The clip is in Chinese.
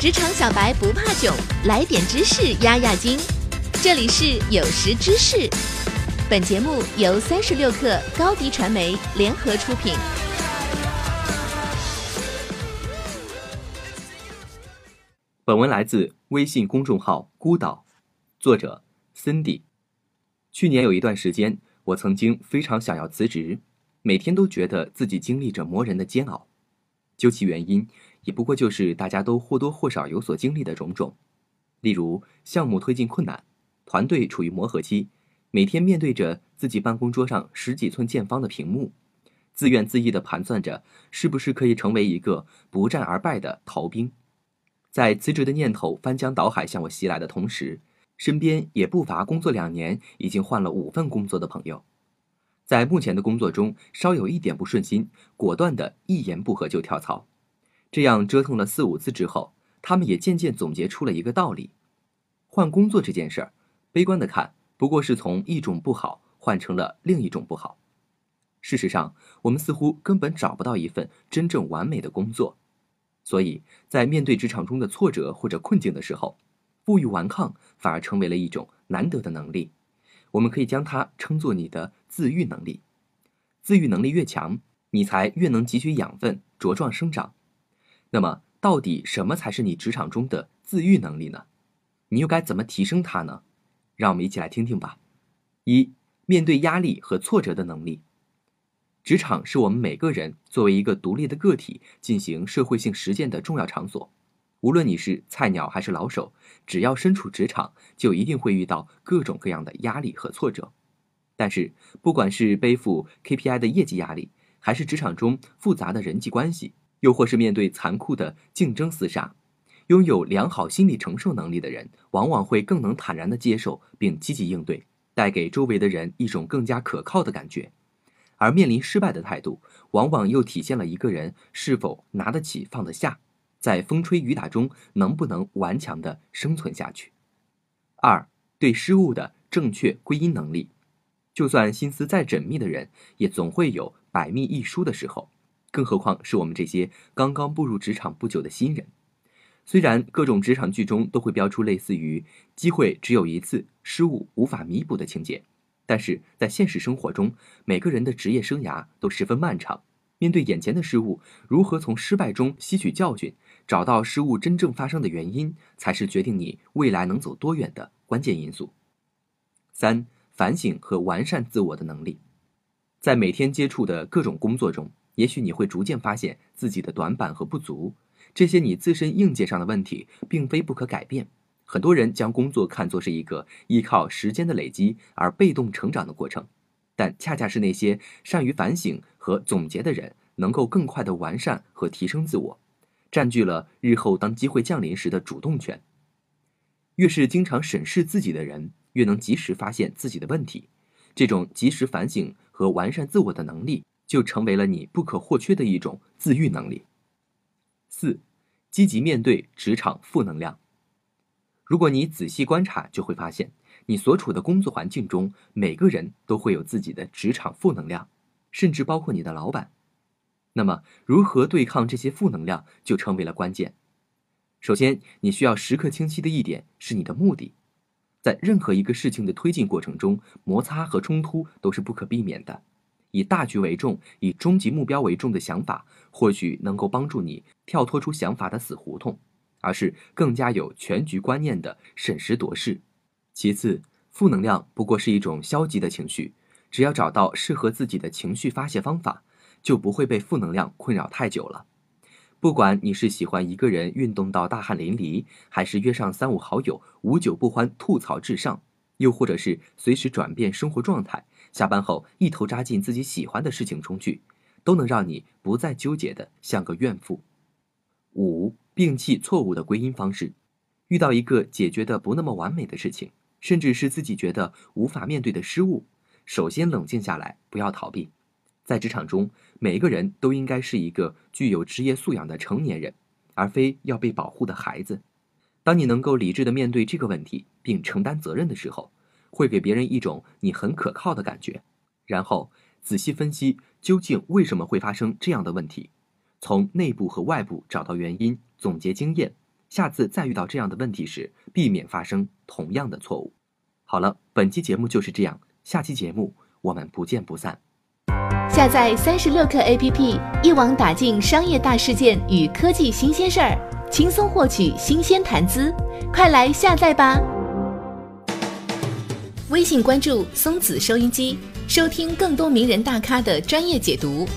职场小白不怕囧，来点知识压压惊。这里是有识知识，本节目由三十六克高低传媒联合出品。本文来自微信公众号“孤岛”，作者 Cindy。去年有一段时间，我曾经非常想要辞职，每天都觉得自己经历着磨人的煎熬。究其原因，也不过就是大家都或多或少有所经历的种种，例如项目推进困难，团队处于磨合期，每天面对着自己办公桌上十几寸见方的屏幕，自怨自艾地盘算着是不是可以成为一个不战而败的逃兵。在辞职的念头翻江倒海向我袭来的同时，身边也不乏工作两年已经换了五份工作的朋友，在目前的工作中稍有一点不顺心，果断的一言不合就跳槽。这样折腾了四五次之后，他们也渐渐总结出了一个道理：换工作这件事儿，悲观的看，不过是从一种不好换成了另一种不好。事实上，我们似乎根本找不到一份真正完美的工作。所以在面对职场中的挫折或者困境的时候，不予顽抗反而成为了一种难得的能力。我们可以将它称作你的自愈能力。自愈能力越强，你才越能汲取养分，茁壮生长。那么，到底什么才是你职场中的自愈能力呢？你又该怎么提升它呢？让我们一起来听听吧。一、面对压力和挫折的能力。职场是我们每个人作为一个独立的个体进行社会性实践的重要场所。无论你是菜鸟还是老手，只要身处职场，就一定会遇到各种各样的压力和挫折。但是，不管是背负 KPI 的业绩压力，还是职场中复杂的人际关系，又或是面对残酷的竞争厮杀，拥有良好心理承受能力的人，往往会更能坦然地接受并积极应对，带给周围的人一种更加可靠的感觉。而面临失败的态度，往往又体现了一个人是否拿得起放得下，在风吹雨打中能不能顽强地生存下去。二，对失误的正确归因能力，就算心思再缜密的人，也总会有百密一疏的时候，更何况是我们这些刚刚步入职场不久的新人。虽然各种职场剧中都会标出类似于“机会只有一次，失误无法弥补”的情节。但是在现实生活中，每个人的职业生涯都十分漫长。面对眼前的失误，如何从失败中吸取教训，找到失误真正发生的原因，才是决定你未来能走多远的关键因素。三、反省和完善自我的能力，在每天接触的各种工作中，也许你会逐渐发现自己的短板和不足。这些你自身硬件上的问题，并非不可改变。很多人将工作看作是一个依靠时间的累积而被动成长的过程，但恰恰是那些善于反省和总结的人，能够更快地完善和提升自我，占据了日后当机会降临时的主动权。越是经常审视自己的人，越能及时发现自己的问题。这种及时反省和完善自我的能力，就成为了你不可或缺的一种自愈能力。四，积极面对职场负能量。如果你仔细观察，就会发现，你所处的工作环境中，每个人都会有自己的职场负能量，甚至包括你的老板。那么，如何对抗这些负能量，就成为了关键。首先，你需要时刻清晰的一点是你的目的。在任何一个事情的推进过程中，摩擦和冲突都是不可避免的。以大局为重、以终极目标为重的想法，或许能够帮助你跳脱出想法的死胡同。而是更加有全局观念的审时度势。其次，负能量不过是一种消极的情绪，只要找到适合自己的情绪发泄方法，就不会被负能量困扰太久了。不管你是喜欢一个人运动到大汗淋漓，还是约上三五好友无酒不欢吐槽至上，又或者是随时转变生活状态，下班后一头扎进自己喜欢的事情中去，都能让你不再纠结的像个怨妇。五。摒弃错误的归因方式，遇到一个解决的不那么完美的事情，甚至是自己觉得无法面对的失误，首先冷静下来，不要逃避。在职场中，每一个人都应该是一个具有职业素养的成年人，而非要被保护的孩子。当你能够理智的面对这个问题，并承担责任的时候，会给别人一种你很可靠的感觉。然后仔细分析究竟为什么会发生这样的问题。从内部和外部找到原因，总结经验，下次再遇到这样的问题时，避免发生同样的错误。好了，本期节目就是这样，下期节目我们不见不散。下载三十六课 APP，一网打尽商业大事件与科技新鲜事儿，轻松获取新鲜谈资，快来下载吧！微信关注松子收音机，收听更多名人大咖的专业解读。